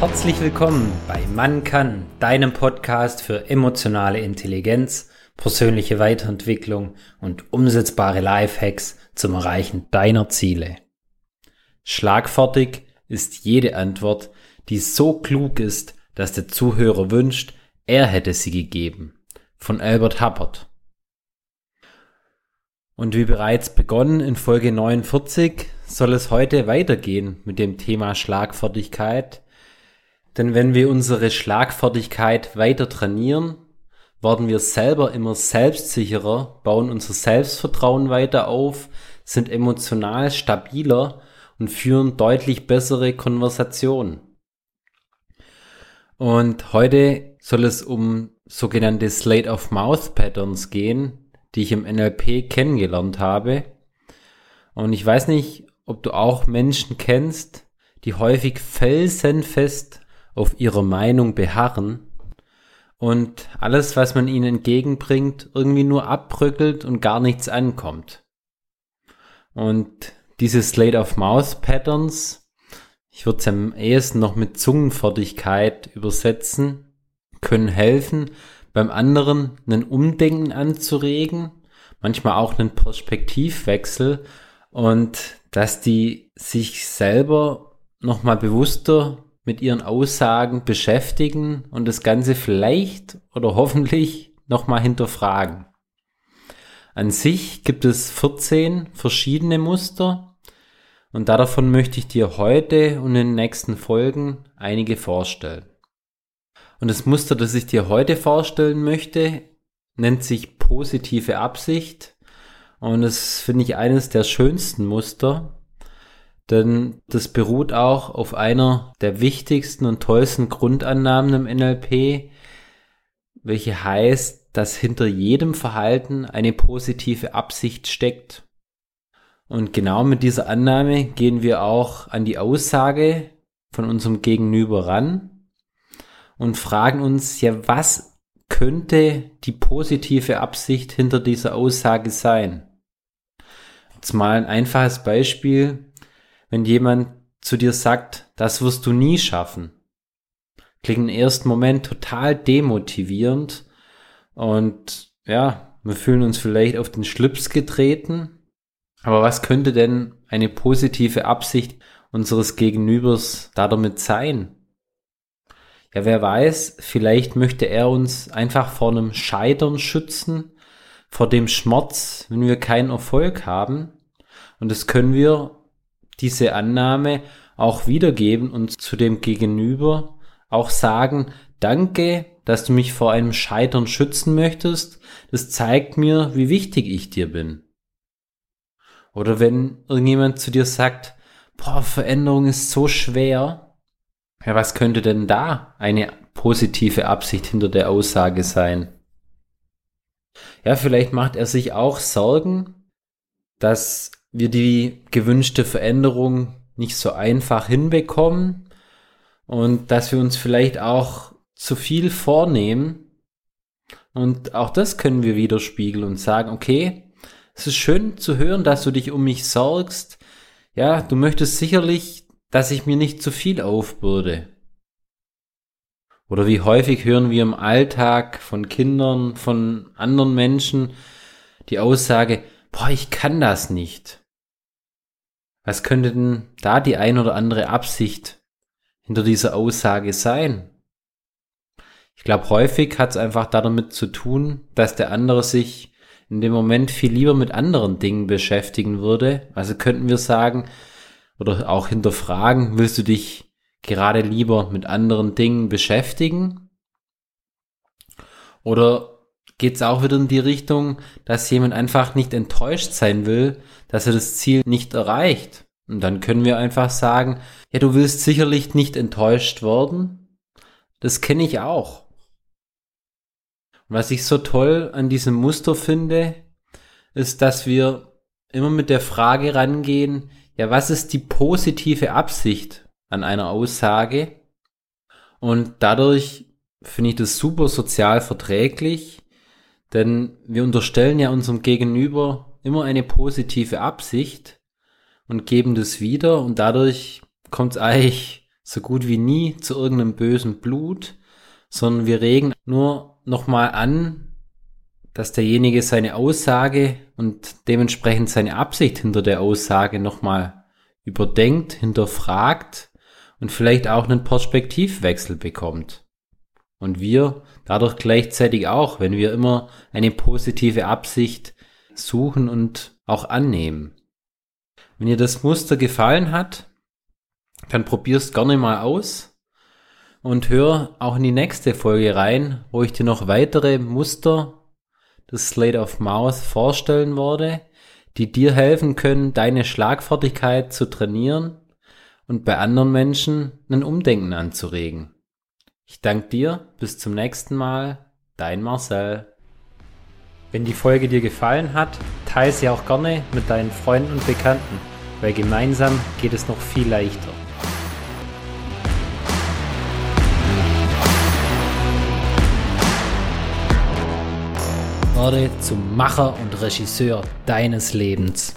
Herzlich willkommen bei Man kann, deinem Podcast für emotionale Intelligenz, persönliche Weiterentwicklung und umsetzbare Lifehacks zum Erreichen deiner Ziele. Schlagfertig ist jede Antwort, die so klug ist, dass der Zuhörer wünscht, er hätte sie gegeben. Von Albert Hubbard. Und wie bereits begonnen in Folge 49 soll es heute weitergehen mit dem Thema Schlagfertigkeit. Denn wenn wir unsere Schlagfertigkeit weiter trainieren, werden wir selber immer selbstsicherer, bauen unser Selbstvertrauen weiter auf, sind emotional stabiler und führen deutlich bessere Konversationen. Und heute soll es um sogenannte Slate of Mouth Patterns gehen, die ich im NLP kennengelernt habe. Und ich weiß nicht, ob du auch Menschen kennst, die häufig felsenfest auf ihrer Meinung beharren und alles, was man ihnen entgegenbringt, irgendwie nur abbröckelt und gar nichts ankommt. Und diese Slate of Mouth Patterns, ich würde es am ehesten noch mit Zungenfertigkeit übersetzen, können helfen, beim anderen einen Umdenken anzuregen, manchmal auch einen Perspektivwechsel und dass die sich selber nochmal bewusster mit ihren Aussagen beschäftigen und das Ganze vielleicht oder hoffentlich nochmal hinterfragen. An sich gibt es 14 verschiedene Muster und davon möchte ich dir heute und in den nächsten Folgen einige vorstellen. Und das Muster, das ich dir heute vorstellen möchte, nennt sich positive Absicht und das finde ich eines der schönsten Muster, denn das beruht auch auf einer der wichtigsten und tollsten Grundannahmen im NLP, welche heißt, dass hinter jedem Verhalten eine positive Absicht steckt. Und genau mit dieser Annahme gehen wir auch an die Aussage von unserem Gegenüber ran und fragen uns, ja, was könnte die positive Absicht hinter dieser Aussage sein? Jetzt mal ein einfaches Beispiel wenn jemand zu dir sagt, das wirst du nie schaffen. Klingt im ersten Moment total demotivierend und ja, wir fühlen uns vielleicht auf den Schlips getreten. Aber was könnte denn eine positive Absicht unseres Gegenübers da damit sein? Ja, wer weiß, vielleicht möchte er uns einfach vor einem Scheitern schützen, vor dem Schmerz, wenn wir keinen Erfolg haben. Und das können wir diese Annahme auch wiedergeben und zu dem Gegenüber auch sagen, danke, dass du mich vor einem Scheitern schützen möchtest. Das zeigt mir, wie wichtig ich dir bin. Oder wenn irgendjemand zu dir sagt, boah, Veränderung ist so schwer. Ja, was könnte denn da eine positive Absicht hinter der Aussage sein? Ja, vielleicht macht er sich auch Sorgen, dass wir die gewünschte Veränderung nicht so einfach hinbekommen und dass wir uns vielleicht auch zu viel vornehmen. Und auch das können wir widerspiegeln und sagen, okay, es ist schön zu hören, dass du dich um mich sorgst. Ja, du möchtest sicherlich, dass ich mir nicht zu viel aufbürde. Oder wie häufig hören wir im Alltag von Kindern, von anderen Menschen die Aussage, boah, ich kann das nicht. Was könnte denn da die ein oder andere Absicht hinter dieser Aussage sein? Ich glaube, häufig hat es einfach damit zu tun, dass der andere sich in dem Moment viel lieber mit anderen Dingen beschäftigen würde. Also könnten wir sagen oder auch hinterfragen, willst du dich gerade lieber mit anderen Dingen beschäftigen? Oder geht es auch wieder in die Richtung, dass jemand einfach nicht enttäuscht sein will, dass er das Ziel nicht erreicht. Und dann können wir einfach sagen, ja, du willst sicherlich nicht enttäuscht worden. Das kenne ich auch. Und was ich so toll an diesem Muster finde, ist, dass wir immer mit der Frage rangehen, ja, was ist die positive Absicht an einer Aussage? Und dadurch finde ich das super sozial verträglich, denn wir unterstellen ja unserem Gegenüber immer eine positive Absicht und geben das wieder und dadurch kommt es eigentlich so gut wie nie zu irgendeinem bösen Blut, sondern wir regen nur nochmal an, dass derjenige seine Aussage und dementsprechend seine Absicht hinter der Aussage nochmal überdenkt, hinterfragt und vielleicht auch einen Perspektivwechsel bekommt. Und wir dadurch gleichzeitig auch, wenn wir immer eine positive Absicht suchen und auch annehmen. Wenn dir das Muster gefallen hat, dann probier's gerne mal aus und hör auch in die nächste Folge rein, wo ich dir noch weitere Muster des Slate of Mouth vorstellen werde, die dir helfen können, deine Schlagfertigkeit zu trainieren und bei anderen Menschen ein Umdenken anzuregen. Ich danke dir, bis zum nächsten Mal, dein Marcel. Wenn die Folge dir gefallen hat, teile sie auch gerne mit deinen Freunden und Bekannten, weil gemeinsam geht es noch viel leichter. Werde zum Macher und Regisseur deines Lebens.